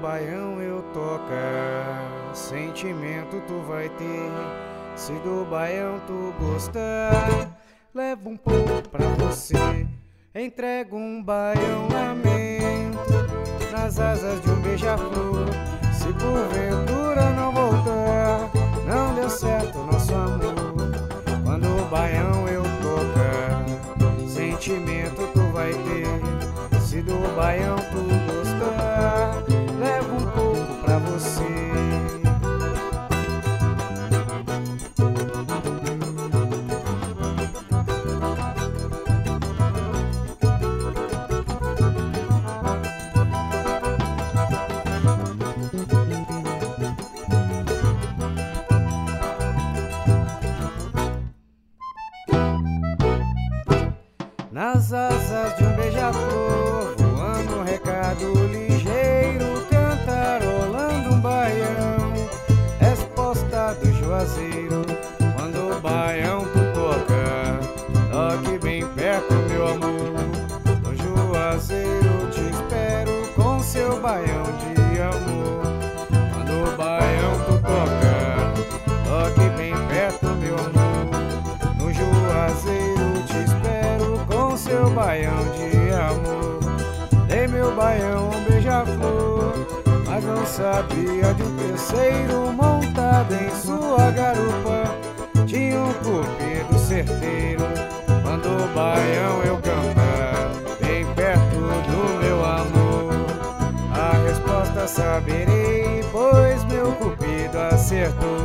baião eu tocar, sentimento tu vai ter. Se do baião tu gostar, leva um pouco pra você. Entrega um baião lamento nas asas de um beija-flor. Se porventura não voltar, não deu certo nosso amor. Quando o baião eu tocar, sentimento tu vai ter. Se do baião tu Nas asas de um beija-flor, voando um recado ligeiro, cantarolando um baião, resposta do juazeiro. Quando o baião tu toca, toque bem perto, meu amor. No juazeiro te espero com seu baião de baião de amor. Dei meu baião um beija-flor, mas não sabia de um terceiro montado em sua garupa. Tinha um cupido certeiro, quando o baião eu cantar, bem perto do meu amor. A resposta saberei, pois meu cupido acertou.